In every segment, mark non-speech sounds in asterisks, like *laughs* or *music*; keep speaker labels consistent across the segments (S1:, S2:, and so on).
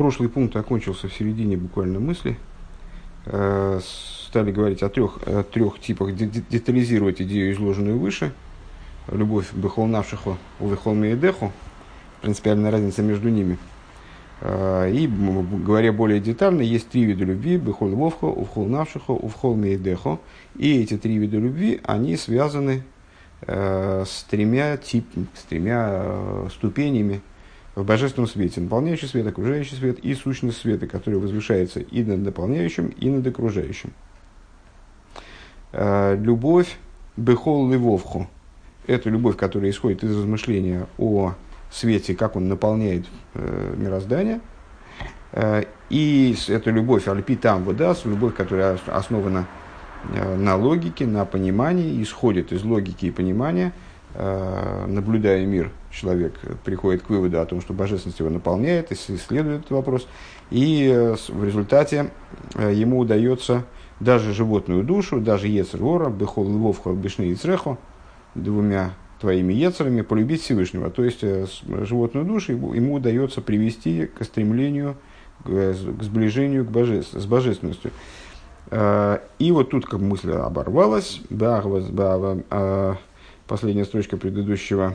S1: прошлый пункт окончился в середине буквально мысли. Э, стали говорить о трех, о трех типах, детализировать идею, изложенную выше. Любовь бехол навшиху, увехол меедеху. Принципиальная разница между ними. Э, и, говоря более детально, есть три вида любви. Бехол вовхо, увхол навшиху, увхол меедеху. И эти три вида любви, они связаны э, с тремя, тип, с тремя ступенями в божественном свете, наполняющий свет, окружающий свет и сущность света, который возвышается и над наполняющим, и над окружающим. Э, любовь бехол ливовху – это любовь, которая исходит из размышления о свете, как он наполняет э, мироздание. Э, и это любовь альпи там выдаст, любовь, которая основана э, на логике, на понимании, исходит из логики и понимания – наблюдая мир, человек приходит к выводу о том, что божественность его наполняет, исследует этот вопрос, и э, в результате э, ему удается даже животную душу, даже Ецергора, Бехол Львовхо, Бешны Ицрехо, двумя твоими Ецерами полюбить Всевышнего. То есть животную душу ему удается привести к стремлению, к сближению к божеств, с божественностью. И вот тут как мысль оборвалась, последняя строчка предыдущего,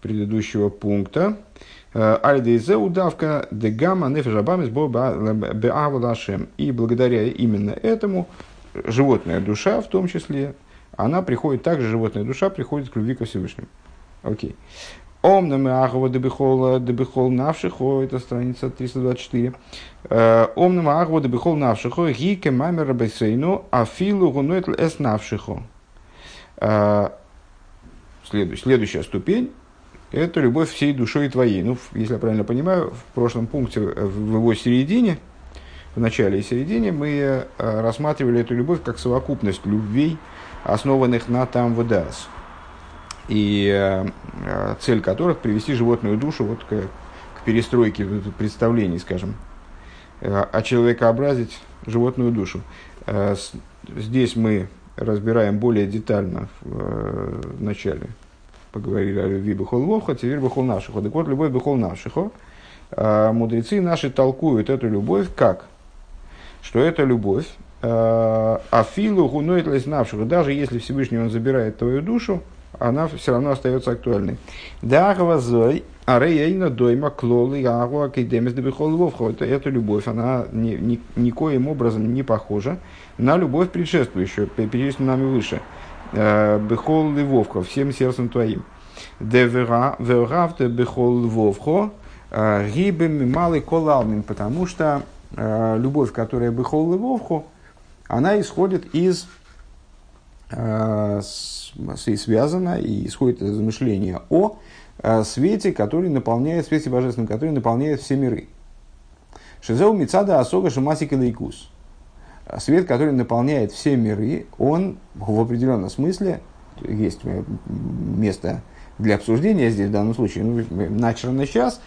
S1: предыдущего пункта. Э, Альдейзе удавка дегама нефежабамис беавалашем. И благодаря именно этому животная душа, в том числе, она приходит, также животная душа приходит к любви ко Всевышнему. Окей. Ом на Ахова дебихол дебихол навшихо, это страница 324. Э, Ом на Ахова дебихол навшихо, гике мамер рабесейну, афилу гунуэтл эс навшихо. Следующая, следующая ступень – это любовь всей душой твоей. Ну, если я правильно понимаю, в прошлом пункте, э, в его середине, в начале и середине, мы э, рассматривали эту любовь как совокупность любвей, основанных на там выдас. И э, цель которых – привести животную душу вот к, к перестройке представлений, скажем, а человекообразить животную душу. Здесь мы разбираем более детально в, э, в начале. Поговорили о любви Бехол Вовха, теперь Бехол Нашихо. Так вот, любовь Бехол Нашихо. Э, мудрецы наши толкуют эту любовь как? Что это любовь, э, Афилу гуноет леснавших, даже если Всевышний он забирает твою душу, она все равно остается актуальной. Дахва зой, арейна дойма клолы дебихол вовха. Это, эта любовь, она ни, ни, никоим образом не похожа на любовь предшествующую, перечисленную нами выше. Э, бехол ливовхо, всем сердцем твоим. Деверавте бехол ливовхо, э, гибем малый колалмин, потому что э, любовь, которая бехол ливовхо, она исходит из и связана и исходит из размышления о свете, который наполняет, свете божественном, который наполняет все миры. Шизеу мицада асога шамасика лейкус. Свет, который наполняет все миры, он в определенном смысле, есть место для обсуждения здесь в данном случае, ну, начало сейчас,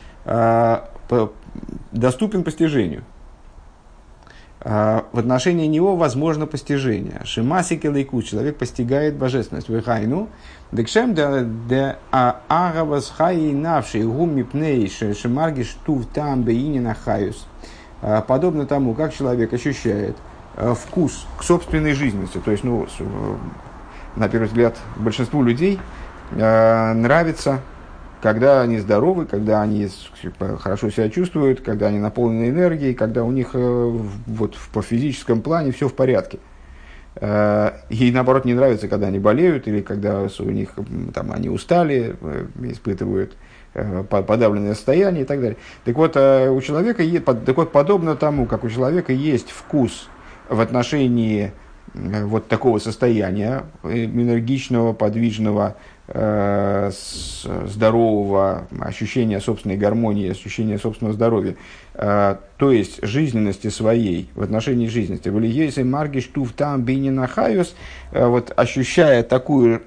S1: доступен постижению. В отношении него возможно постижение. Шимасики лейку, человек постигает божественность. Вехайну, декшем де агавас хаи навший гуми пней шимаргиш тув там бейнина хаюс. Подобно тому, как человек ощущает – вкус к собственной жизненности. То есть, ну, э, на первый взгляд, большинству людей нравится, когда они здоровы, когда они хорошо себя чувствуют, когда они наполнены энергией, когда у них вот, по физическом плане все в порядке. И наоборот не нравится, когда они болеют или когда у них там, они устали, испытывают подавленное состояние и так далее. Так вот, у человека, так вот, подобно тому, как у человека есть вкус в отношении э, вот такого состояния э, энергичного, подвижного, э, здорового ощущения собственной гармонии, ощущения собственного здоровья, то есть жизненности своей, в отношении жизненности. Валиейсы маргиш тув там бининахайус, вот ощущая такую,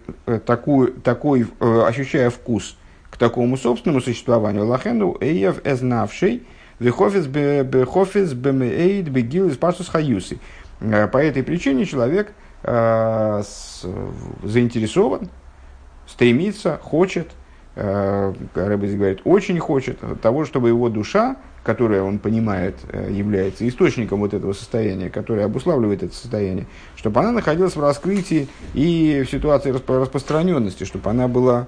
S1: такую, такой, ощущая вкус к такому собственному существованию, лахену эйев эзнавший, Вехофис бемеэйд бегил из пасус хаюсы. Э, по этой причине человек э, заинтересован, стремится, хочет э, Рэббис говорит, очень хочет того, чтобы его душа, которая он понимает является источником вот этого состояния, которое обуславливает это состояние, чтобы она находилась в раскрытии и в ситуации распространенности, чтобы она была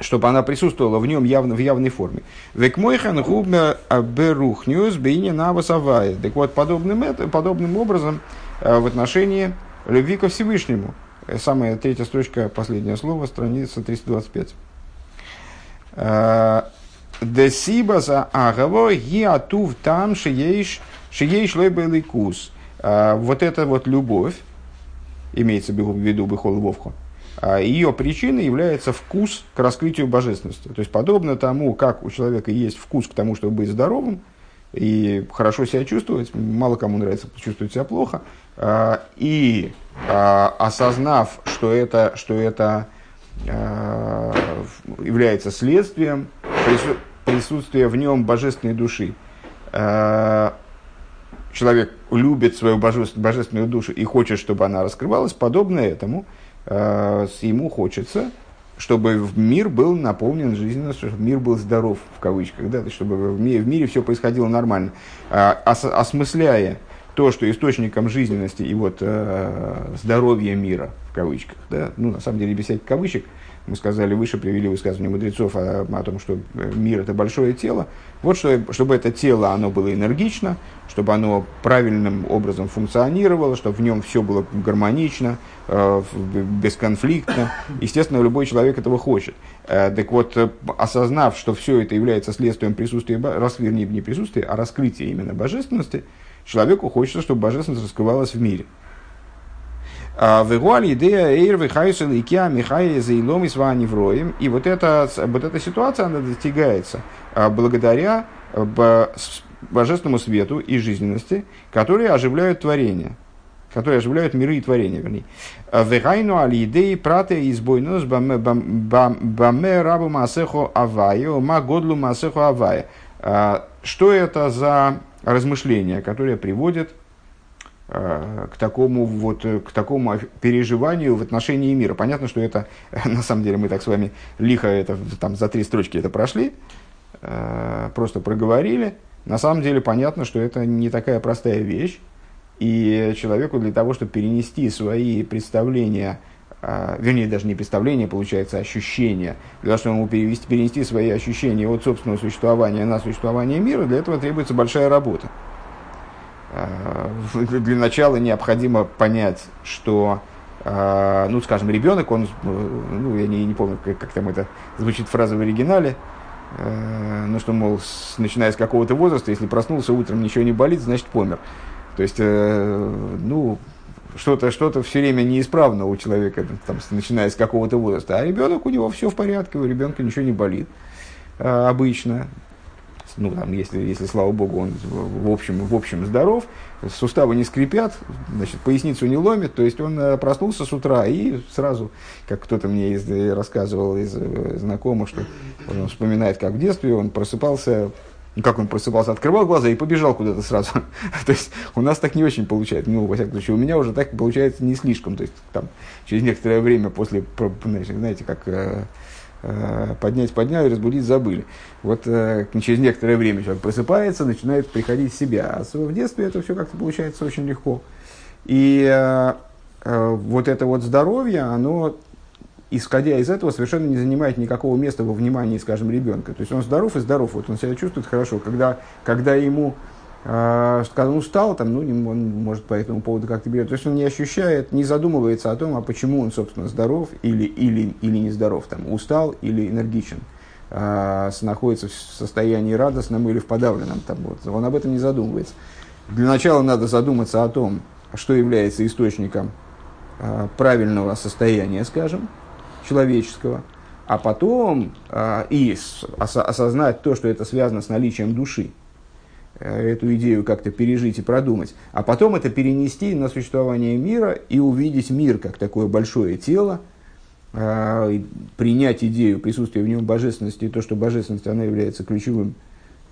S1: чтобы она присутствовала в нем явно, в явной форме. Векмойхан губна берухнюс бейни навасавая. Так вот, подобным, это, подобным образом в отношении любви ко Всевышнему. Самая третья строчка, последнее слово, страница 325. Десиба за агаво гиатув там шиеш шиеш лойбеликус. Вот эта вот любовь, имеется в виду бихол вовху, ее причиной является вкус к раскрытию божественности. То есть, подобно тому, как у человека есть вкус к тому, чтобы быть здоровым и хорошо себя чувствовать, мало кому нравится чувствовать себя плохо, и осознав, что это, что это а, является следствием присутствия в нем божественной души, а, человек любит свою божественную душу и хочет, чтобы она раскрывалась, подобно этому, ему хочется, чтобы мир был наполнен жизненностью, чтобы мир был здоров, в кавычках, да, чтобы в мире, в мире все происходило нормально, осмысляя то, что источником жизненности и вот э, здоровья мира, в кавычках, да, ну, на самом деле, без всяких кавычек, мы сказали выше, привели высказывание мудрецов о, о том, что э, мир – это большое тело. Вот что, чтобы это тело, оно было энергично, чтобы оно правильным образом функционировало, чтобы в нем все было гармонично, э, бесконфликтно. Естественно, любой человек этого хочет. Э, так вот, э, осознав, что все это является следствием присутствия, вернее, не присутствия, а раскрытия именно божественности – Человеку хочется, чтобы божественность раскрывалась в мире. А, Вегуаль идея эйр вихайсел икеа михай заилом и сваневроем. И вот эта, вот эта ситуация, она достигается а, благодаря божественному свету и жизненности, которые оживляют творение, которые оживляют миры и творения, вернее. А, Вегайну али идеи прате избойнос баме рабу масехо авая, ма годлу масехо авая. Что это за размышления, которые приводят э, к такому, вот, к такому переживанию в отношении мира. Понятно, что это, *laughs* на самом деле, мы так с вами лихо это, там, за три строчки это прошли, э, просто проговорили. На самом деле понятно, что это не такая простая вещь, и человеку для того, чтобы перенести свои представления вернее, даже не представление, получается, а ощущение. Для того, чтобы ему перевести, перенести свои ощущения от собственного существования на существование мира, для этого требуется большая работа. А, для начала необходимо понять, что, а, ну, скажем, ребенок, он, ну, я не, не помню, как, как там это звучит фраза в оригинале, ну, что, мол, с, начиная с какого-то возраста, если проснулся утром, ничего не болит, значит, помер. То есть, э, ну, что-то что все время неисправно у человека, там, начиная с какого-то возраста. А ребенок у него все в порядке, у ребенка ничего не болит а, обычно. Ну, там, если, если, слава богу, он в общем, в общем здоров, суставы не скрипят, значит, поясницу не ломит, то есть он э, проснулся с утра и сразу, как кто-то мне из, рассказывал из э, знакомых, что он вспоминает, как в детстве он просыпался ну, как он просыпался, открывал глаза и побежал куда-то сразу. *laughs* То есть у нас так не очень получается. Ну, во всяком случае, у меня уже так получается не слишком. То есть там через некоторое время после, знаете, как э, э, поднять подняли, разбудить забыли. Вот э, через некоторое время человек просыпается, начинает приходить в себя. А в детстве это все как-то получается очень легко. И вот это вот здоровье, оно исходя из этого, совершенно не занимает никакого места во внимании, скажем, ребенка. То есть он здоров и здоров, вот он себя чувствует хорошо. Когда, когда ему э, когда он устал, там, ну, он может по этому поводу как-то берет. То есть он не ощущает, не задумывается о том, а почему он, собственно, здоров или, или, или не здоров, там, устал или энергичен, э, находится в состоянии радостном или в подавленном. Там, вот. Он об этом не задумывается. Для начала надо задуматься о том, что является источником э, правильного состояния, скажем, человеческого, а потом э, и ос- осознать то, что это связано с наличием души, э, эту идею как-то пережить и продумать, а потом это перенести на существование мира и увидеть мир как такое большое тело, э, принять идею присутствия в нем божественности и то, что божественность она является ключевым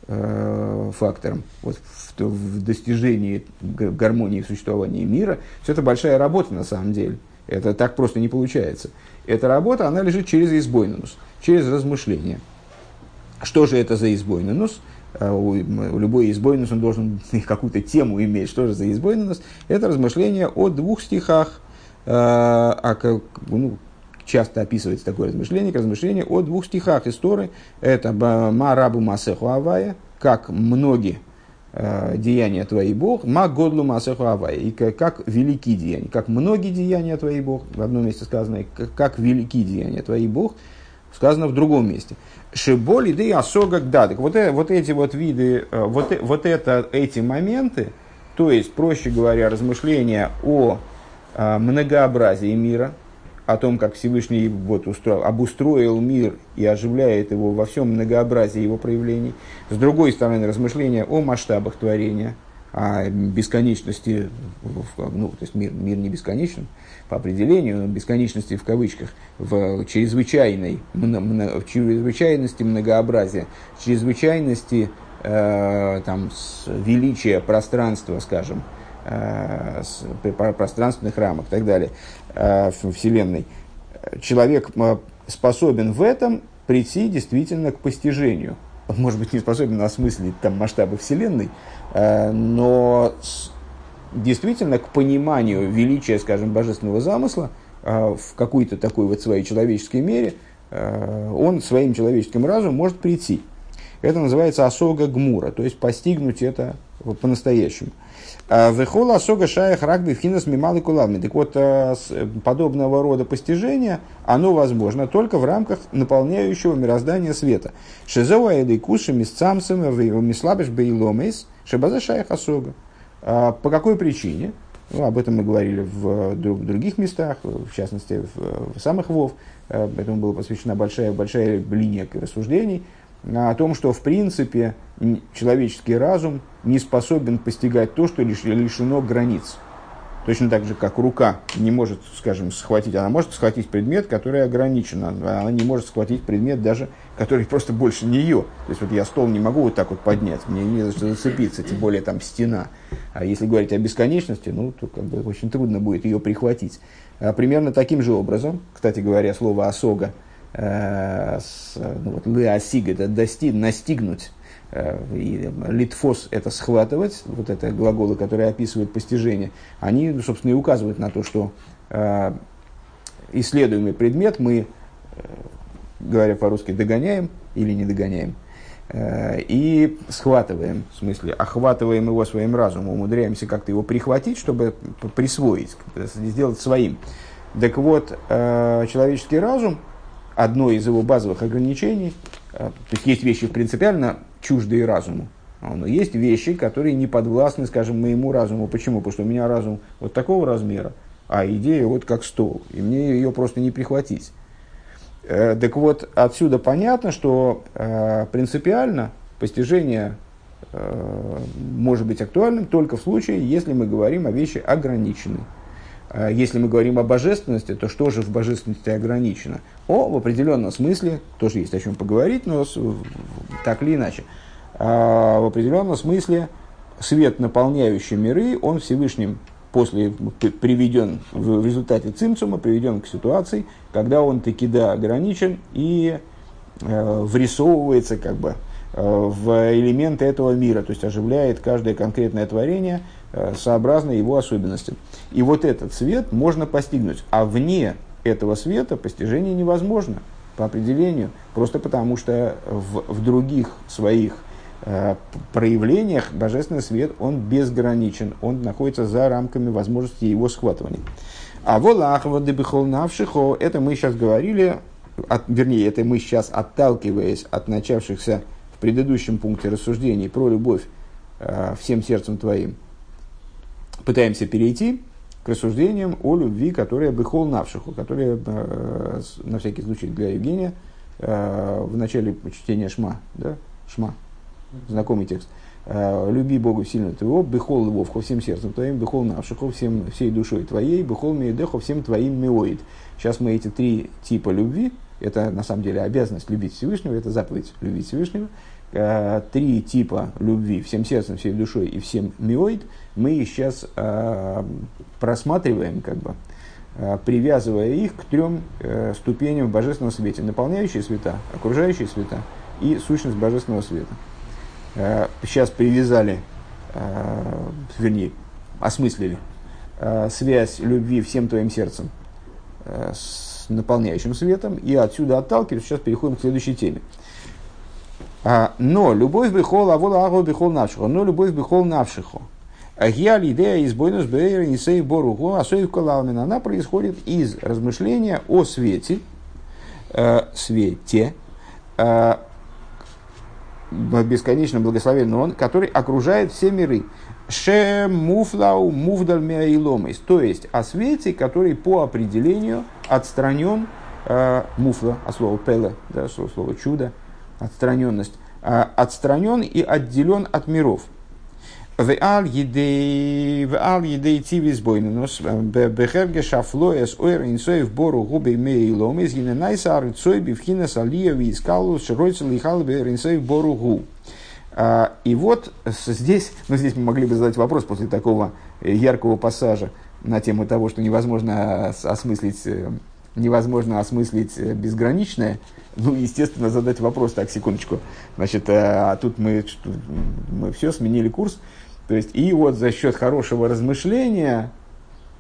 S1: э, фактором вот, в, в достижении гармонии существования мира, все это большая работа на самом деле. Это так просто не получается. Эта работа, она лежит через избойнус, через размышление. Что же это за избойнус? У любой избойнус он должен *laughs* какую-то тему иметь. Что же за избойнус? Это размышление о двух стихах, а, а, ну, часто описывается такое размышление, как размышление о двух стихах истории. Это «Марабу Масеху Авая», как многие э, деяния твои Бог, ма годлу масеху авай, и как, велики деяния, как многие деяния твои Бог, в одном месте сказано, как, велики деяния твои Бог, сказано в другом месте. Шиболи да и осога да. Так вот, э, вот эти вот виды, э, вот, э, вот это, эти моменты, то есть, проще говоря, размышления о э, многообразии мира, о том, как Всевышний вот устроил, обустроил мир и оживляет его во всем многообразии его проявлений. С другой стороны, размышления о масштабах творения, о бесконечности, ну, то есть мир, мир не бесконечен по определению, но бесконечности в кавычках, в чрезвычайной, в чрезвычайности многообразия, чрезвычайности э, там, величия пространства, скажем, э, пространственных рамок и так далее. Э, Вселенной, человек э, способен в этом прийти действительно к постижению. Он, может быть, не способен осмыслить там масштабы Вселенной, э, но действительно к пониманию величия, скажем, божественного замысла в какой-то такой вот своей человеческой мере, он своим человеческим разумом может прийти. Это называется осога гмура, то есть постигнуть это по-настоящему. А, Вехола сога шаях рагби финас мималы кулавми. Так вот, э, подобного рода постижение, оно возможно только в рамках наполняющего мироздания света. Шизоа эдей куши мисцамсам мислабиш бейломейс шебаза шаях асога. А, по какой причине? Ну, об этом мы говорили в других местах, в частности, в, в самых Вов. Э, этому была посвящена большая, большая линия рассуждений о том, что в принципе человеческий разум не способен постигать то, что лишено границ. Точно так же, как рука не может, скажем, схватить, она может схватить предмет, который ограничен, она не может схватить предмет даже, который просто больше нее. То есть вот я стол не могу вот так вот поднять, мне не за что зацепиться, тем более там стена. А если говорить о бесконечности, ну, то как бы очень трудно будет ее прихватить. А примерно таким же образом, кстати говоря, слово «осога», с, ну, вот, «леосиг» – это достиг, настигнуть, Э, и литфос – это схватывать, вот это глаголы, которые описывают постижение, они, собственно, и указывают на то, что э, исследуемый предмет мы, э, говоря по-русски, догоняем или не догоняем, и схватываем, в смысле, охватываем его своим разумом, умудряемся как-то его прихватить, чтобы присвоить, сделать своим. Так вот, человеческий разум, одно из его базовых ограничений, то есть есть вещи принципиально чуждые разуму. Но есть вещи, которые не подвластны, скажем, моему разуму. Почему? Потому что у меня разум вот такого размера, а идея вот как стол, и мне ее просто не прихватить. Э, так вот, отсюда понятно, что э, принципиально постижение э, может быть актуальным только в случае, если мы говорим о вещи ограниченной. Э, если мы говорим о божественности, то что же в божественности ограничено? О, в определенном смысле, тоже есть о чем поговорить, но так или иначе. А, в определенном смысле свет, наполняющий миры, он Всевышним после приведен в результате цимцума, приведен к ситуации, когда он таки да ограничен и э, врисовывается как бы э, в элементы этого мира, то есть оживляет каждое конкретное творение сообразно его особенностям. И вот этот свет можно постигнуть, а вне этого света постижение невозможно по определению, просто потому что в, в других своих э, проявлениях божественный свет, он безграничен, он находится за рамками возможности его схватывания. А волахва навшихо, это мы сейчас говорили, от, вернее, это мы сейчас, отталкиваясь от начавшихся в предыдущем пункте рассуждений про любовь э, всем сердцем твоим, пытаемся перейти к рассуждениям о любви, которая быхол навшиху, которая, э, на всякий случай для Евгения, э, в начале чтения Шма, да, Шма, знакомый текст, э, «Люби Бога сильно твоего, быхол его всем сердцем твоим, быхол навшиху всем, всей душой твоей, быхол меедеху всем твоим меоид». Сейчас мы эти три типа любви, это на самом деле обязанность любить Всевышнего, это заповедь любить Всевышнего, Э, три типа любви всем сердцем, всей душой и всем миоид, мы сейчас э, просматриваем как бы э, привязывая их к трем ступеням в божественном свете. Наполняющие света, окружающие света и сущность божественного света. Сейчас привязали, вернее, осмыслили связь любви всем твоим сердцем с наполняющим светом, и отсюда отталкиваясь, сейчас переходим к следующей теме. Но любовь бихол, а вола агу бихол навшихо. Но любовь бихол навшихо. Агья идея из бойнус бейра нисей боругу, а калалмина. Она происходит из размышления о свете, э, свете, э, бесконечно благословенный он, который окружает все миры. Ше муфлау меаиломис. То есть о свете, который по определению отстранен э, муфла, от слова пеле, да, слово чудо, отстраненность, а, отстранен и отделен от миров. А, и вот здесь, ну здесь мы могли бы задать вопрос после такого яркого пассажа на тему того, что невозможно осмыслить, э, невозможно осмыслить э, безграничное, ну, естественно, задать вопрос, так, секундочку, значит, э, а тут мы, мы все сменили курс, то есть, и вот за счет хорошего размышления,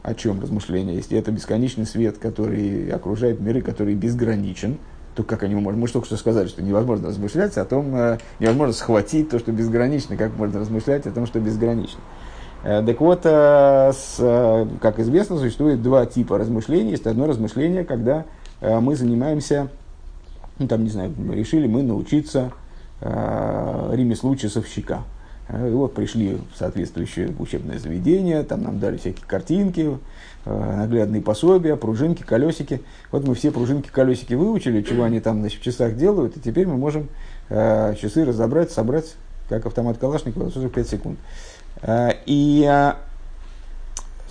S1: о чем размышления, если это бесконечный свет, который окружает миры, который безграничен, то как они можем? Мы только что сказали, что невозможно размышлять о том, э, невозможно схватить то, что безгранично, как можно размышлять о том, что безгранично. Э, так вот, с, как известно, существует два типа размышлений. Есть одно размышление, когда мы занимаемся ну, там, не знаю, решили мы научиться э, ремеслу часовщика. Э, и вот пришли в соответствующее учебное заведение, там нам дали всякие картинки, э, наглядные пособия, пружинки, колесики. Вот мы все пружинки, колесики выучили, чего они там значит, в часах делают, и теперь мы можем э, часы разобрать, собрать, как автомат Калашникова, за 45 секунд. Э, и э,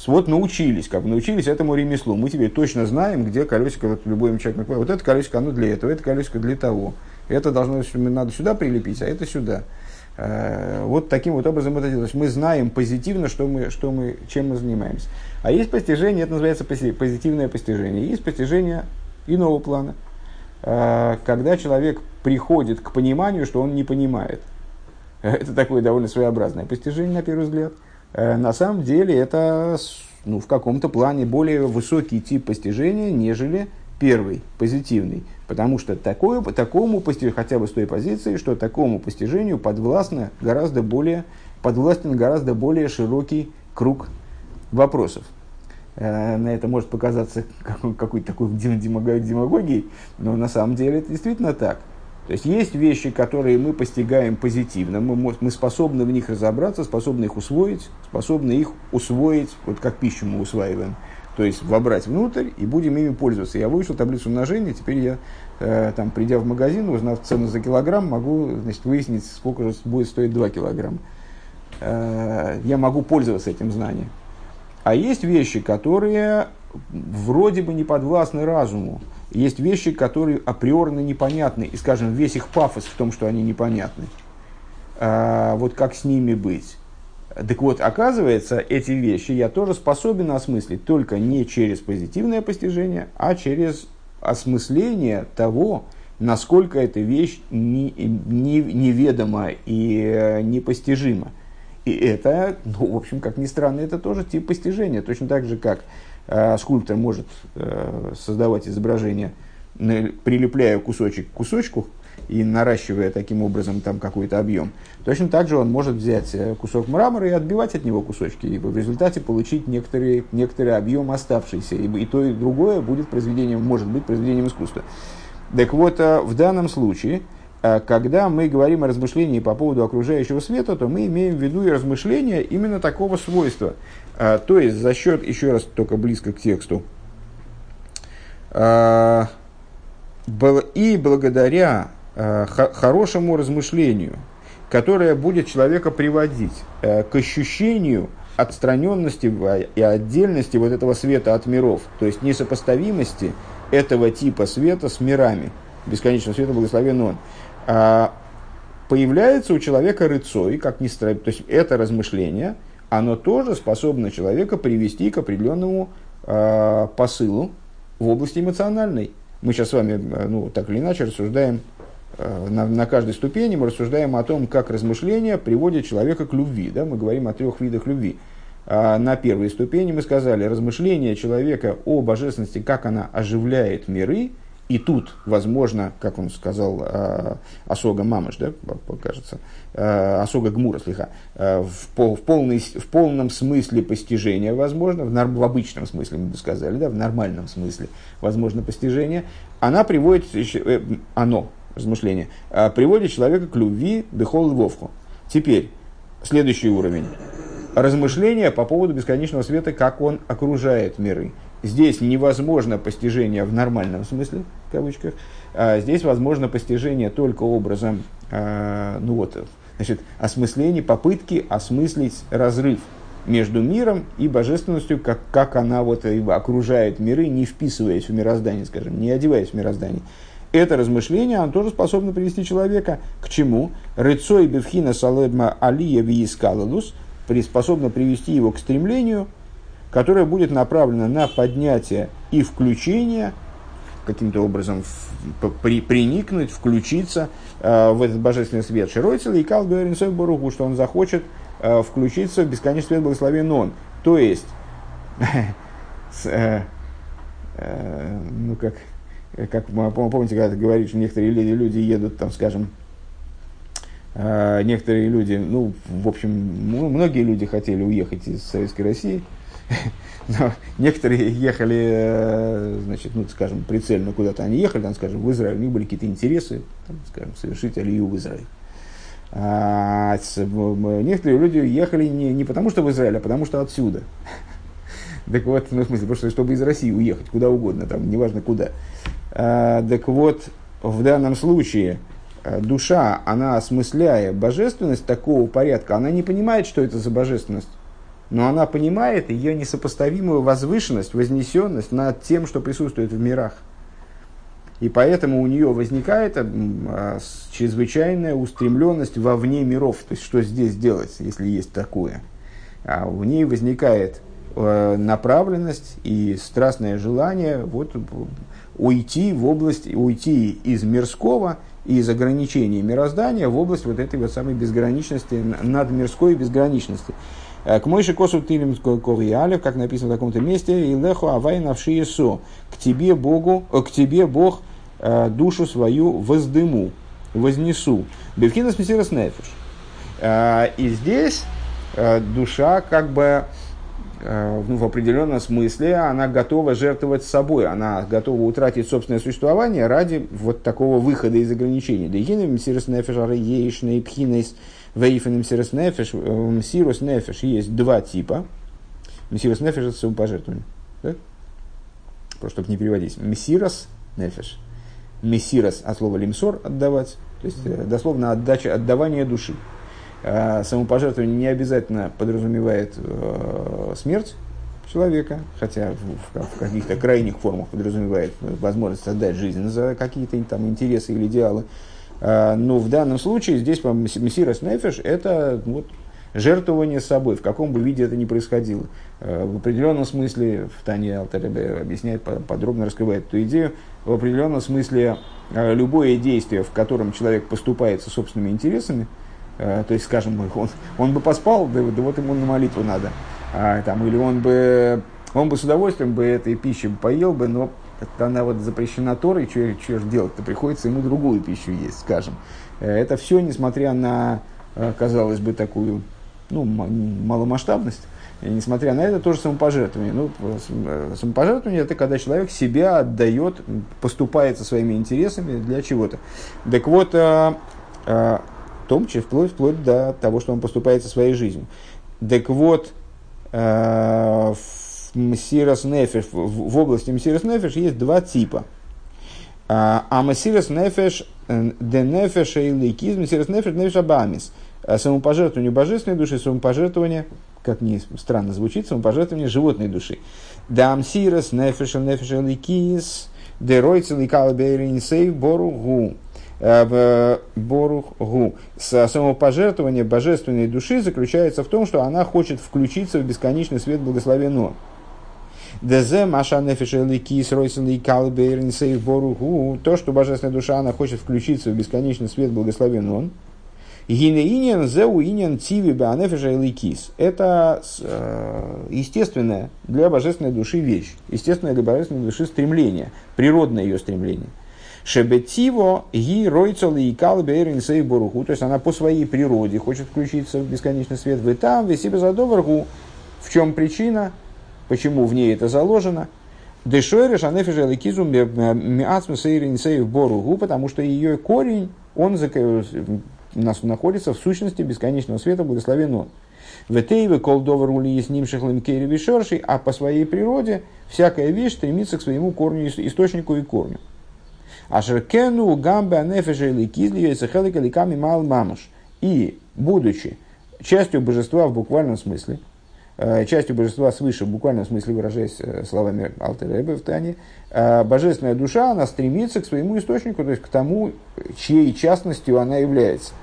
S1: вот научились, как бы научились этому ремеслу. Мы теперь точно знаем, где колесико, вот любой человек, вот это колесико, оно для этого, это колесико для того. Это должно, надо сюда прилепить, а это сюда. Э, вот таким вот образом это делать. Мы знаем позитивно, что мы, что мы, чем мы занимаемся. А есть постижение, это называется позитивное постижение. Есть постижение иного плана, э, когда человек приходит к пониманию, что он не понимает. *laughs* Это такое довольно своеобразное постижение, на первый взгляд – Э, на самом деле это ну, в каком-то плане более высокий тип постижения, нежели первый, позитивный. Потому что такое, такому постижению, хотя бы с той позиции, что такому постижению подвластно гораздо более, подвластен гораздо более широкий круг вопросов. Э, на это может показаться *laughs* какой-то такой демагогией, но на самом деле это действительно так – то есть есть вещи, которые мы постигаем позитивно, мы, мы способны в них разобраться, способны их усвоить, способны их усвоить, вот как пищу мы усваиваем, то есть вобрать внутрь и будем ими пользоваться. Я выучил таблицу умножения, теперь я, э, там, придя в магазин, узнав цену за килограмм, могу значит, выяснить, сколько же будет стоить 2 килограмма. Э, я могу пользоваться этим знанием. А есть вещи, которые вроде бы не подвластны разуму, есть вещи, которые априорно непонятны, и, скажем, весь их пафос в том, что они непонятны. А, вот как с ними быть? Так вот, оказывается, эти вещи я тоже способен осмыслить только не через позитивное постижение, а через осмысление того, насколько эта вещь не, не, неведома и э, непостижима. И это, ну, в общем, как ни странно, это тоже тип постижения. Точно так же, как скульптор может э, создавать изображение, прилепляя кусочек к кусочку и наращивая таким образом там какой-то объем. Точно так же он может взять э, кусок мрамора и отбивать от него кусочки, и в результате получить некоторый, некоторый объем оставшийся. И, и то, и другое будет произведением, может быть произведением искусства. Так вот, э, в данном случае когда мы говорим о размышлении по поводу окружающего света, то мы имеем в виду и размышления именно такого свойства. А, то есть за счет, еще раз только близко к тексту, а, и благодаря хорошему размышлению, которое будет человека приводить к ощущению отстраненности и отдельности вот этого света от миров, то есть несопоставимости этого типа света с мирами, бесконечного света, благословен он, а, появляется у человека рыцой, как ни странно, то есть это размышление, оно тоже способно человека привести к определенному э, посылу в области эмоциональной. Мы сейчас с вами, э, ну, так или иначе, рассуждаем э, на, на каждой ступени, мы рассуждаем о том, как размышления приводят человека к любви. Да? Мы говорим о трех видах любви. А на первой ступени мы сказали, размышление человека о божественности, как она оживляет миры – и тут, возможно, как он сказал, э, Осога Мамыш, да, кажется, э, Осога Гмура, слегка, э, в, пол, в, полный, в полном смысле постижения возможно, в, в обычном смысле, мы бы сказали, да, в нормальном смысле возможно постижение, она приводит, оно, размышление, приводит человека к любви, бехол и вовху. Теперь, следующий уровень. Размышления по поводу бесконечного света, как он окружает миры здесь невозможно постижение в нормальном смысле, кавычках, а здесь возможно постижение только образом, а, ну вот, значит, осмысление, попытки осмыслить разрыв между миром и божественностью, как, как она вот окружает миры, не вписываясь в мироздание, скажем, не одеваясь в мироздание. Это размышление, оно тоже способно привести человека к чему? Рыцой бевхина саледма алия виискаладус, способно привести его к стремлению – которая будет направлена на поднятие и включение, каким-то образом в, при, приникнуть, включиться э, в этот божественный свет Широйцел и Кал Баруху, что он захочет э, включиться в бесконечный свет благословен он. То есть, *laughs* э, э, ну как, как помните, когда ты говоришь, некоторые люди едут, там, скажем, э, некоторые люди, ну, в общем, многие люди хотели уехать из Советской России, *laughs* но некоторые ехали, э, значит, ну, скажем, прицельно куда-то они ехали, там, скажем, в Израиль, у них были какие-то интересы, там, скажем, совершить алию в Израиль. А некоторые люди ехали не, не потому, что в Израиль, а потому, что отсюда. *laughs* Так вот, ну, в смысле, просто чтобы из России уехать, куда угодно, там, неважно куда. А, так вот, в данном случае э, душа, она осмысляя божественность такого порядка, она не понимает, что это за божественность но она понимает ее несопоставимую возвышенность, вознесенность над тем, что присутствует в мирах. И поэтому у нее возникает а, чрезвычайная устремленность вовне миров. То есть, что здесь делать, если есть такое? А у ней возникает э, направленность и страстное желание вот, уйти в область, уйти из мирского, из ограничений мироздания в область вот этой вот самой безграничности, над мирской безграничности. Э, к Мойше косу тилим кориалев, как написано в таком-то месте, и леху авай навшиесо. К тебе Богу, э, к тебе Бог э, душу свою воздыму, вознесу. Бевкинас мессирас нефиш. И здесь душа как бы ну, в определенном смысле она готова жертвовать собой, она готова утратить собственное существование ради вот такого выхода из ограничений. Дегинем мессирас нефиш арейшный пхинейс Вейфен Мсирос Нефеш, Мсирос Нефеш есть два типа. Мсирос Нефеш это самопожертвование. Да? Просто чтобы не переводить. Мессирос Нефеш. Мессирос от слова лимсор отдавать. То есть э, дословно отдача, отдавание души. А самопожертвование не обязательно подразумевает э, смерть человека, хотя в, в каких-то крайних формах подразумевает возможность отдать жизнь за какие-то там интересы или идеалы. А, но в данном случае здесь Мессирас Нефеш – это вот, жертвование собой, в каком бы виде это ни происходило. А, в определенном смысле, в Тане Алтаребе объясняет, подробно раскрывает эту идею, в определенном смысле а, любое действие, в котором человек поступает со собственными интересами, то есть, скажем, он, он бы поспал, да, да вот ему на молитву надо, а, там, или он бы, он бы с удовольствием бы этой пищи поел бы, но она вот запрещена Торой, что, что же делать-то, приходится ему другую пищу есть, скажем. Э, это все, несмотря на, э, казалось бы, такую ну, маломасштабность, несмотря на это, тоже самопожертвование. Ну, э, самопожертвование – это когда человек себя отдает, поступает со своими интересами для чего-то. Так вот, в том числе вплоть, вплоть до того, что он поступает со своей жизнью. Так вот, а, Мсирос Нефеш, в области Мсирос Нефеш есть два типа. А, а Мсирос Нефеш, э, де Нефеш и Лейкиз, Мсирос Нефеш, Нефеш Абамис. А самопожертвование божественной души, самопожертвование, как ни странно звучит, самопожертвование животной души. Да Мсирос Нефеш, Нефеш и Лейкиз, де Ройцел и Калбейрин Сей Бору Гу. Э, Борух Гу. Самопожертвование божественной души заключается в том, что она хочет включиться в бесконечный свет благословенного. Дезе маша нефишели кис боруху. То, что божественная душа, она хочет включиться в бесконечный свет, благословен он. Гинеинен зеу инен тиви беанефиша или кис. Это э, естественная для божественной души вещь. Естественное для божественной души стремление. Природное ее стремление. Шебетиво ги ройцел и калбейрин сей боруху. То есть она по своей природе хочет включиться в бесконечный свет. Вы там, веси безадоваргу. В чем причина? Почему в ней это заложено? Дешойреш анефиша ликизу миацму сейрин сей боруху. Потому что ее корень, он нас находится в сущности бесконечного света, благословен он. Ветейвы колдовар ули с ним шехлым кейреви а по своей природе всякая вещь стремится к своему корню, источнику и корню. Ашеркену гамбе анефеша или кизли яйцехелика ликами мал мамуш. И, будучи частью божества в буквальном смысле, э, частью божества свыше, в буквальном смысле выражаясь э, словами Алтеребе в Тане, э, божественная душа, она стремится к своему источнику, то есть к тому, чьей частностью она является.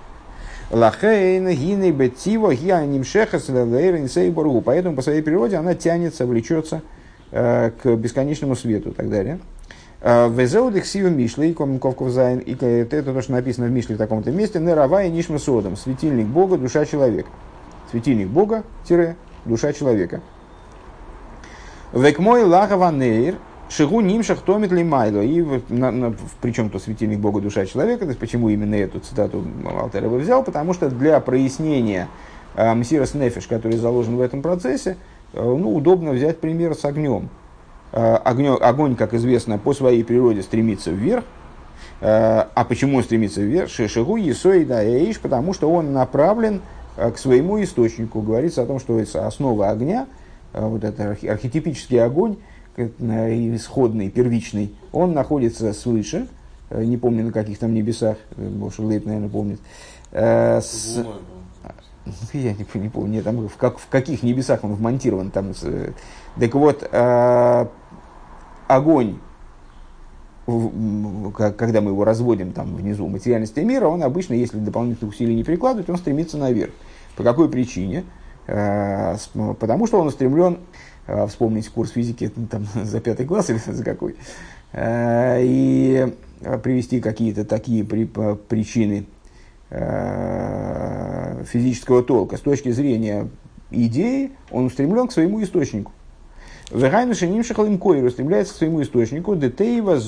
S1: Поэтому по своей природе она тянется, влечется э, к бесконечному свету и так далее. Э, Везеудых сию Мишли, Комковков Зайн, и это то, что написано в Мишле в таком-то месте, Нерава и Нишма Содом, светильник Бога, душа человека. Светильник Бога, тире, душа человека. Век мой лахава нейр, Шигу нимшах томит ли майло. И на, на, причем то светильник Бога душа человека. То есть почему именно эту цитату Алтерова взял? Потому что для прояснения э, Мсирос Нефиш, который заложен в этом процессе, э, ну, удобно взять пример с огнем. Э, огнем. Огонь, как известно, по своей природе стремится вверх. Э, а почему он стремится вверх? Шишигу Есой да Эйш, потому что он направлен к своему источнику. Говорится о том, что основа огня, э, вот этот архетипический огонь, исходный, первичный, он находится свыше, э, не помню на каких там небесах, больше Лейб, наверное, помнит. Э, с... Я не, не помню, нет, там, в, как, в каких небесах он вмонтирован. Там. Так вот, э, огонь, когда мы его разводим там внизу материальности мира, он обычно, если дополнительных усилий не прикладывать, он стремится наверх. По какой причине? Потому что он устремлен а, вспомнить курс физики там, *laughs* за пятый класс или за какой, а, и привести какие-то такие при, причины физического толка. С точки зрения идеи, он устремлен к своему источнику. Вегайну шеним шахалим койру стремляется к своему источнику, детеева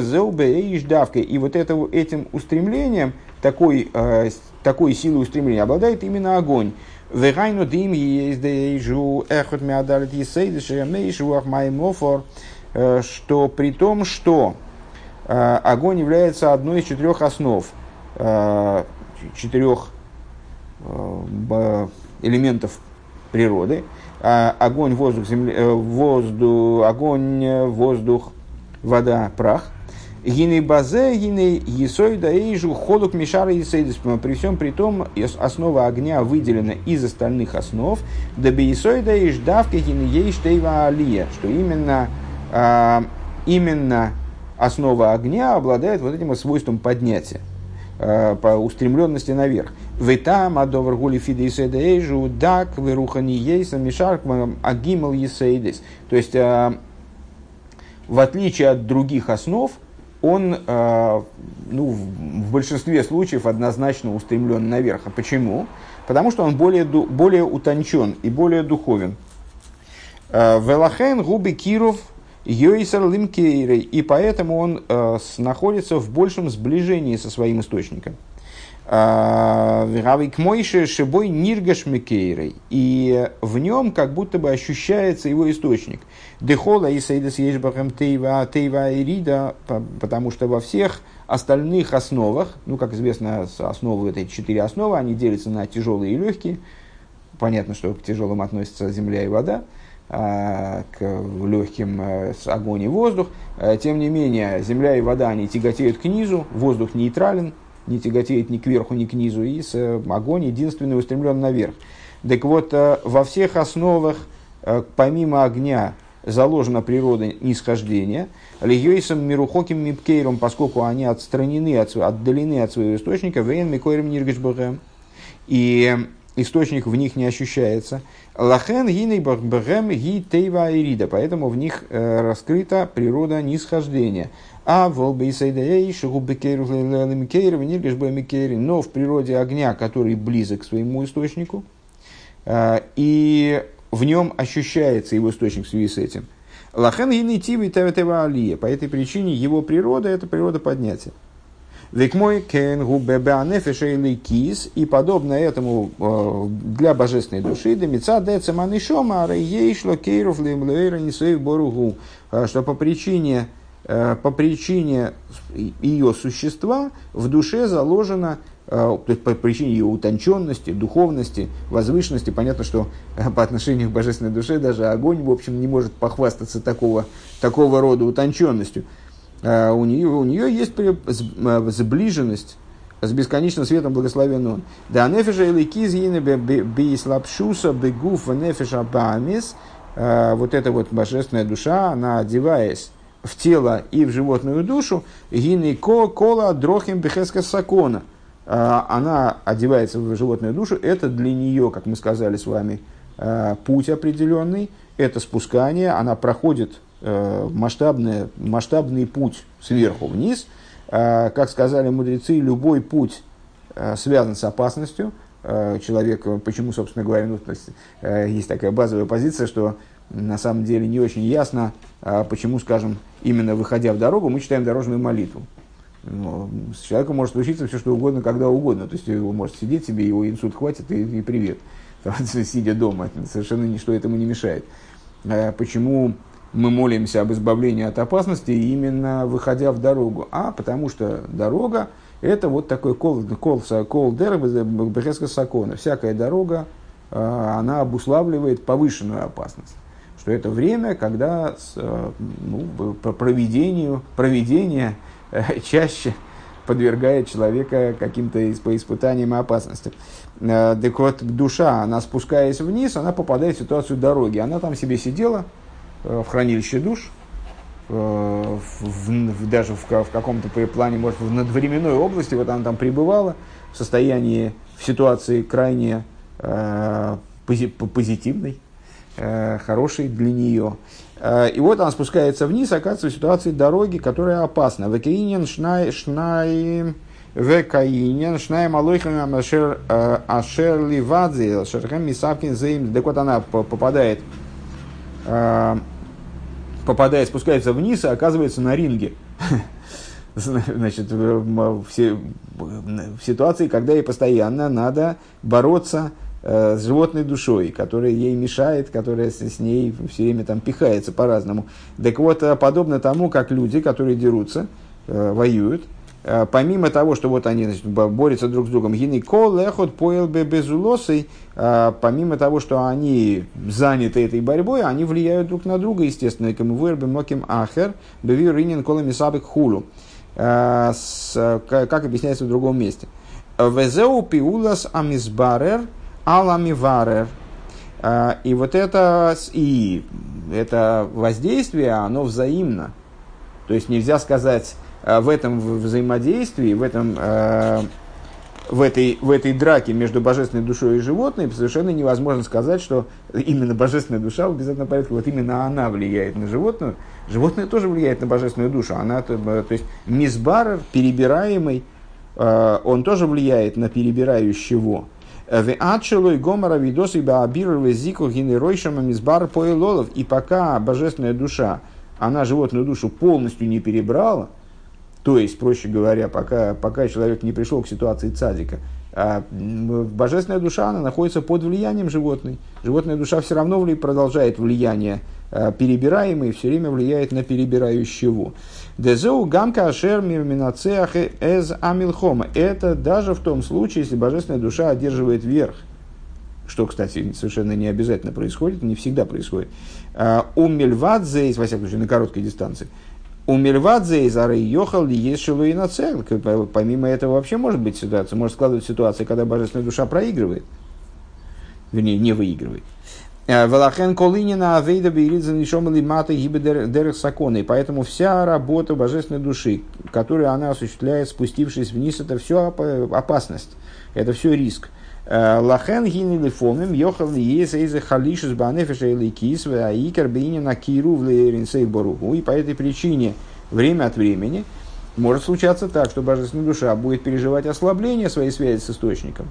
S1: зеубеиш давка. И вот это, этим устремлением, такой, такой силой устремления обладает именно огонь. Вегайну дим есть дейжу эхот миадалит есейдиши мейшуах маймофор, э, что при том, что э, огонь является одной из четырех основ, э, четырех элементов природы, огонь, воздух, земля, воздух, огонь, воздух, вода, прах – Гиней базе, гиней есойда эйжу холук мишара есейдис. При всем при том, основа огня выделена из остальных основ. Да би есойда эйж давка гиней ейш тейва алия. Что именно, а, именно основа огня обладает вот этим свойством поднятия а, по устремленности наверх. Витам адовар гули фиде эйжу дак верухани ейса мишар агимал есейдис. То есть, а, в отличие от других основ, он э, ну, в большинстве случаев однозначно устремлен наверх. А почему? Потому что он более, более утончен и более духовен. Э, Велахен губи киров йойсер лимкейрей. И поэтому он э, находится в большем сближении со своим источником. К Мойше Шибой Ниргаш Микейрой. И в нем как будто бы ощущается его источник. Дехола и Сейдас Ешбахам Тейва Тейва и Рида, потому что во всех остальных основах, ну, как известно, основы, этой четыре основы, они делятся на тяжелые и легкие. Понятно, что к тяжелым относятся земля и вода, к легким э, огонь и воздух. Э, тем не менее, земля и вода, они тяготеют к низу, воздух нейтрален, не тяготеет ни кверху, ни к низу, и э, огонь единственный устремлен наверх. Так вот, во всех основах, помимо огня, заложена природа нисхождения, легейсом мирухоким мипкейром, поскольку они отстранены, от, отдалены от своего источника, вейн микойрем ниргишбэгэм. И источник в них не ощущается. Лахен гиней бэгэм ги тейва ирида, поэтому в них э, раскрыта природа нисхождения. А волбейсайдаэй шагубекейру но в природе огня, который близок к своему источнику, э, и в нем ощущается его источник в связи с этим. Лахен гиней тиви алия, по этой причине его природа – это природа поднятия. Век мой кенгу бебеанефеша кис, и подобно этому э, для божественной души, демица децеман и шома, ейшло кейров лимлейра несоев боругу, э, что по причине, э, по причине ее существа в душе заложено то есть по причине ее утонченности, духовности, возвышенности. Понятно, что по отношению к божественной душе даже огонь, в общем, не может похвастаться такого, такого рода утонченностью. А, у нее, у нее есть а, сближенность с бесконечным светом благословен он. Да нефеша или киз бейслапшуса бегуф нефеша бамис. А, вот эта вот божественная душа, она одеваясь в тело и в животную душу, гины кола дрохим бехеска сакона. Она одевается в животную душу, это для нее, как мы сказали с вами, путь определенный, это спускание, она проходит Э, масштабный, масштабный путь сверху вниз. Э, как сказали мудрецы, любой путь э, связан с опасностью. Человек, почему, собственно говоря, ну, есть, есть такая базовая позиция, что на самом деле не очень ясно, почему, скажем, именно выходя в дорогу, мы читаем дорожную молитву. Ну, с человеком может случиться все, что угодно, когда угодно. То есть, он может сидеть себе, его инсульт хватит, и, и привет. *laughs* Сидя дома, совершенно ничто этому не мешает. Почему мы молимся об избавлении от опасности, именно выходя в дорогу. А потому что дорога – это вот такой кол, кол, кол дерба сакона. Всякая дорога, а, она обуславливает повышенную опасность. Что это время, когда а, ну, проведению, проведение э, чаще подвергает человека каким-то испытаниям и опасностям. Э, так вот, душа, она спускаясь вниз, она попадает в ситуацию дороги. Она там себе сидела, Э, в хранилище душ, э, в, в, даже в, в каком-то плане, может, в надвременной области, вот она там пребывала в состоянии, в ситуации крайне э, позитивной, э, хорошей для нее. Э, и вот она спускается вниз, оказывается в ситуации дороги, которая опасна. Векаинен шнай шнай Векаинен шнай малойхам ашер ашер ливадзе шерхем мисавкин зейм. Так вот она попадает попадает, спускается вниз и оказывается на ринге. *laughs* Значит, в, в ситуации, когда ей постоянно надо бороться э, с животной душой, которая ей мешает, которая с, с ней все время там пихается по-разному. Так вот, э, подобно тому, как люди, которые дерутся, э, воюют, Э, помимо того, что вот они значит, борются друг с другом, гинекол лехот поел безулосой, э, помимо того, что они заняты этой борьбой, они влияют друг на друга, естественно, кому вырбе моким ахер, беви ринин колами сабик хулу, э, как объясняется в другом месте. Везеу пиулас амизбарер аламиварер. И вот это, и это воздействие, оно взаимно. То есть нельзя сказать, Э, в этом взаимодействии, в, этом, э, в, этой, в этой драке между божественной душой и животной совершенно невозможно сказать, что именно божественная душа в обязательном порядке, вот именно она влияет на животную. Животное тоже влияет на божественную душу. Она, то, э, то есть мисбарер, перебираемый, он тоже влияет на перебирающего. И гомора видосы баабировали зику генеройшама мизбар поэлолов. И пока божественная душа, она животную душу полностью не перебрала, то есть, проще говоря, пока, пока человек не пришел к ситуации цадика, а божественная душа, она находится под влиянием животной. Животная душа все равно продолжает влияние а, перебираемый, все время влияет на перебирающего. Дезеу гамка ашер мирминацеах эз амилхома. Это даже в том случае, если божественная душа одерживает верх. Что, кстати, совершенно не обязательно происходит, не всегда происходит. А, у Мельвадзе, во всяком случае, на короткой дистанции, у Мельвадзе из Йохал есть и на цель. Помимо этого вообще может быть ситуация. Может складывать ситуация, когда божественная душа проигрывает. Вернее, не выигрывает. Э, Велахен Колинина Авейда Бейлидзан Ишом Лимата Гибедерх Сакона. И поэтому вся работа божественной души, которую она осуществляет, спустившись вниз, это все опасность. Это все риск. Лахен гинили фомим йохал ес из халишус банефиша или кис а икер на киру в лейринсей боругу. И по этой причине время от времени может случаться так, что божественная душа будет переживать ослабление своей связи с источником.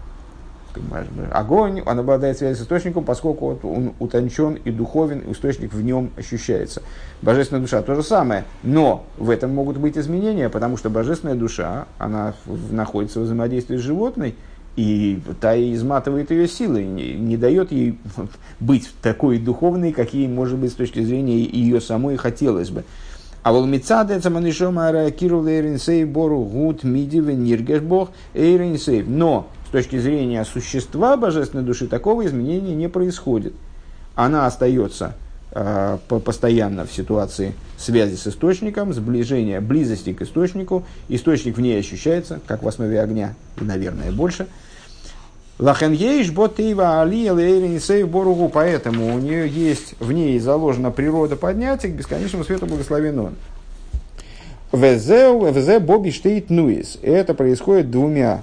S1: Огонь, он обладает связью с источником, поскольку вот он утончен и духовен, источник в нем ощущается. Божественная душа то же самое, но в этом могут быть изменения, потому что божественная душа, она находится в взаимодействии с животной, и та изматывает ее силы, не, не дает ей быть такой духовной, какие, может быть, с точки зрения ее самой хотелось бы. А вол мецад это манишом киру лейринсей бору гуд миди вениргеш бог эйринсей. Но с точки зрения существа божественной души такого изменения не происходит. Она остается постоянно в ситуации связи с источником, сближения, близости к источнику. Источник в ней ощущается, как в основе огня, и, наверное, больше – Лахен ейш алия лейринисей боругу. Поэтому у нее есть, в ней заложена природа поднятия к бесконечному свету благословен он. Везе боби штейт нуис. Это происходит двумя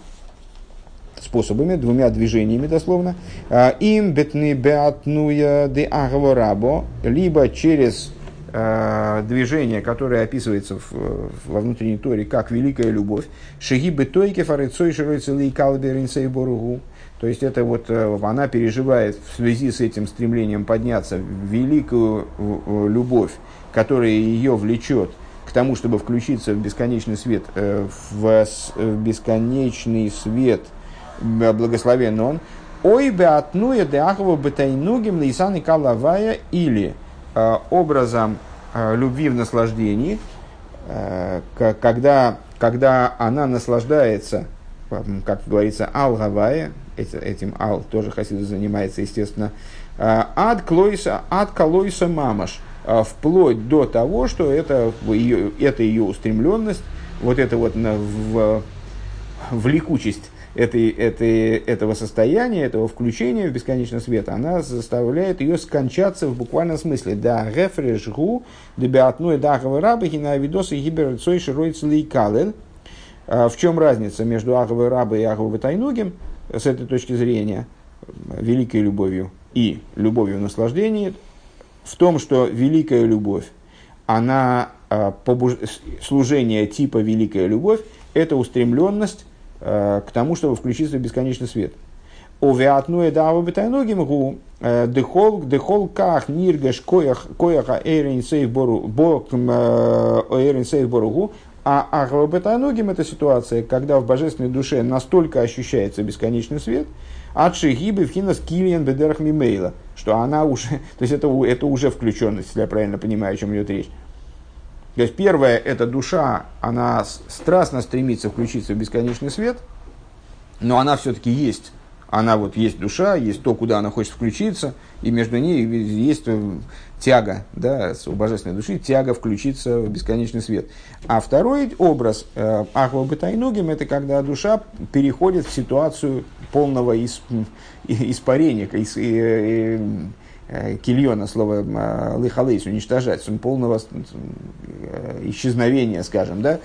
S1: способами, двумя движениями дословно. А, им бетны беатнуя де агворабо, либо через э, движение, которое описывается в, во внутренней торе как великая любовь. Шаги бетойки фарицой широйцелей калберинсей боругу. То есть это вот э, она переживает в связи с этим стремлением подняться великую любовь, которая ее влечет к тому, чтобы включиться в бесконечный свет, э, в бесконечный свет благословен он. Ой беатнуя деахова бетайнугим лейсан калавая или э, образом любви в наслаждении, когда, когда она наслаждается, как говорится, ал-гавая, этим ал тоже Хасиду занимается, естественно, ад клойса, ад колойса мамаш, вплоть до того, что это ее, это ее устремленность, вот это вот в, влекучесть этой, этой, этого состояния, этого включения в бесконечный свет, она заставляет ее скончаться в буквальном смысле. Да, рефреш гу, дебиатной даховой рабы, на видосы гиберцой широй кален. А, в чем разница между Аховой рабой и Аховой тайнугим? с этой точки зрения великой любовью и любовью наслаждения в том, что великая любовь, она а, служение типа великая любовь, это устремленность к тому, чтобы включиться в бесконечный свет. Овеатнуэ даву бетайногим гу э, дехол дехол ках ниргаш коях кояха эйрин сейф бору бок э, эйрин сейф бору а Ахвабетаногим это ситуация, когда в божественной душе настолько ощущается бесконечный свет, от шигибы в хинас килиан бедерах мимейла, что она уже, *laughs* то есть это, это уже включенность, если я правильно понимаю, о чем идет речь. То есть первое, это душа, она страстно стремится включиться в бесконечный свет, но она все-таки есть она вот есть душа, есть то, куда она хочет включиться, и между ней есть э, тяга, да, у божественной души, тяга включиться в бесконечный свет. А второй образ э, Ахва Бетайнугим, это когда душа переходит в ситуацию полного испарения, из, э, кильона, слово лыхалейс, уничтожать, полного исчезновения, скажем, да,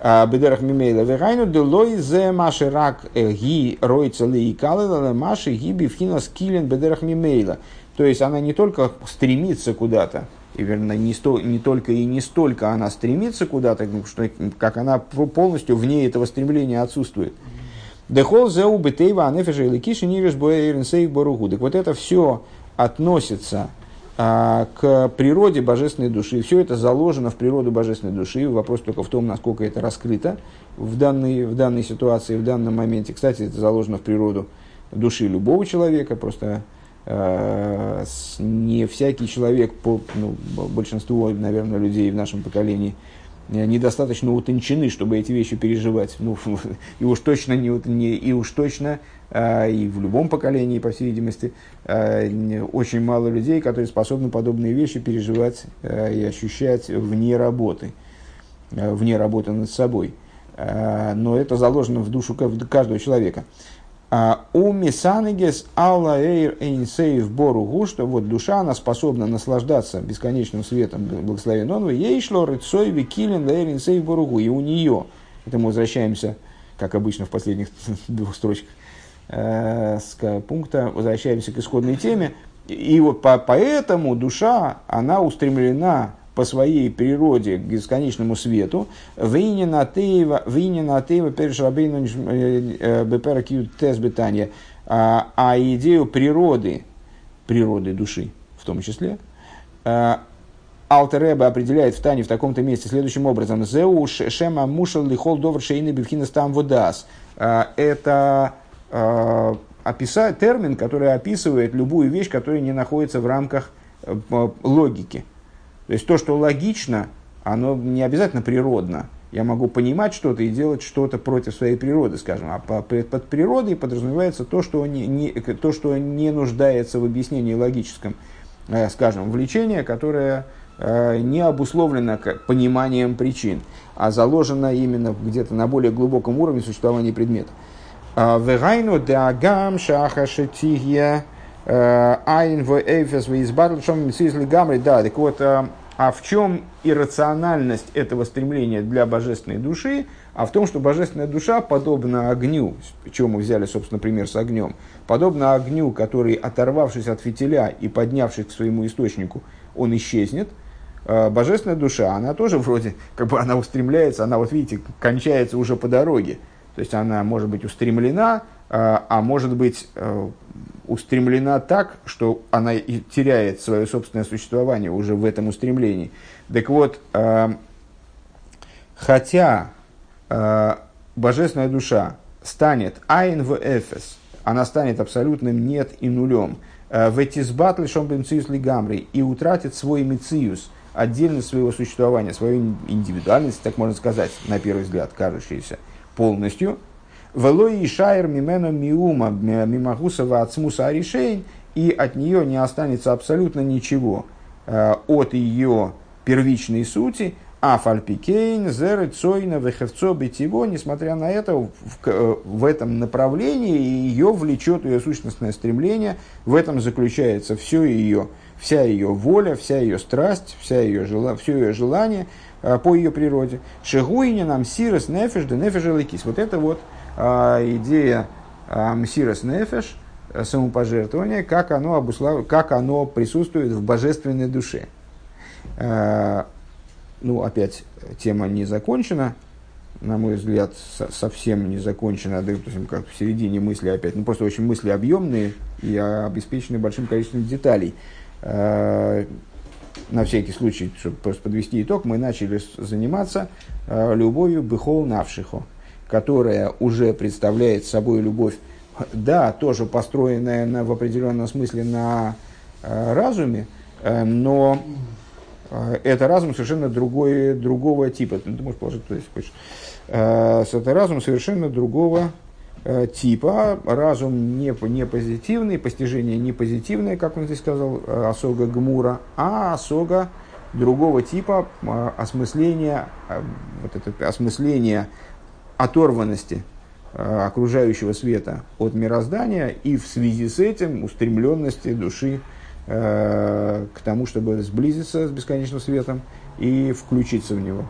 S1: а, бедерах мимейла вегайну делой зе маши рак э, ги ройца ли и калела маши ги бифхина скилен бедерах мимейла. То есть она не только стремится куда-то, и верно, не, сто, не только и не столько она стремится куда-то, что, как она полностью вне этого стремления отсутствует. Дехол зеу бетейва анефеша или киши нивеш боэринсейв боругу. Так вот это все относится а, к природе божественной души. Все это заложено в природу божественной души. Вопрос только в том, насколько это раскрыто в данной, в данной ситуации, в данном моменте. Кстати, это заложено в природу души любого человека. Просто э, не всякий человек, по, ну, большинство, наверное, людей в нашем поколении – недостаточно утончены, чтобы эти вещи переживать. Ну, и уж точно, не, не, и, уж точно а, и в любом поколении, по всей видимости, а, очень мало людей, которые способны подобные вещи переживать а, и ощущать вне работы, вне работы над собой. Но это заложено в душу каждого человека. А, у Мисанегес Алла Эйр Эйнсейв Бору что вот душа, она способна наслаждаться бесконечным светом благословен он, ей шло рыцой викилин Эйр Эйнсейв Боругу, и у нее, это мы возвращаемся, как обычно в последних *laughs* двух строчках, э, с пункта, возвращаемся к исходной теме, и вот по, поэтому душа, она устремлена по своей природе к бесконечному свету. Винина Теева, Винина Теева, Перешрабейну Беперакью Тес Бетания. А идею природы, природы души в том числе, а, Алтереба определяет в Тане в таком-то месте следующим образом. Зеу шема мушал лихол довр шейны бифхинас там водас. А, это а, описать термин, который описывает любую вещь, которая не находится в рамках э, логики. То есть то, что логично, оно не обязательно природно. Я могу понимать что-то и делать что-то против своей природы, скажем. А под природой подразумевается то, что не, не, то, что не нуждается в объяснении логическом. Э, скажем, влечение, которое э, не обусловлено пониманием причин, а заложено именно где-то на более глубоком уровне существования предмета. А, Вегайну деагам шахашетигья э, айн в эйфес в избатлшом гамри. Да, так вот, а в чем иррациональность этого стремления для божественной души? А в том, что божественная душа, подобна огню, чем мы взяли, собственно, пример с огнем, подобно огню, который, оторвавшись от фитиля и поднявшись к своему источнику, он исчезнет, а божественная душа, она тоже вроде, как бы она устремляется, она, вот видите, кончается уже по дороге. То есть она может быть устремлена, а, а может быть э, устремлена так, что она и теряет свое собственное существование уже в этом устремлении. Так вот, э, хотя э, божественная душа станет айн в эфес, она станет абсолютным нет и нулем, в эти сбатлы шомбенциус лигамри и утратит свой мициус, отдельность своего существования, свою индивидуальность, так можно сказать, на первый взгляд, кажущаяся полностью – Велой и шайр мимена миума мимагусова от смуса аришейн, и от нее не останется абсолютно ничего э, от ее первичной сути, а фальпикейн, зеры, цойна, вехевцо, бетиво, несмотря на это, в, в, в этом направлении ее влечет ее сущностное стремление, в этом заключается все ее, вся ее воля, вся ее страсть, вся ее, все ее желание э, по ее природе. Шегуине нам сирос нефеш, да нефеш Вот это вот идея а, Мсирос Нефеш, э, самопожертвование, как оно, обуслав... как оно присутствует в божественной душе. А, ну, опять, тема не закончена, на мой взгляд, совсем не закончена, да, есть, как в середине мысли опять, ну, просто очень мысли объемные и обеспечены большим количеством деталей. На всякий случай, чтобы просто подвести итог, мы начали заниматься любовью быхол навшихо которая уже представляет собой любовь, да, тоже построенная на, в определенном смысле на э, разуме, э, но э, это разум совершенно другой, другого типа. Ты можешь положить туда, если хочешь. Э, это разум совершенно другого э, типа. Разум не, не позитивный, постижение не позитивное, как он здесь сказал, э, осога гмура, а осога другого типа э, осмысления, э, вот это осмысление оторванности э, окружающего света от мироздания и в связи с этим устремленности души э, к тому, чтобы сблизиться с бесконечным светом и включиться в него.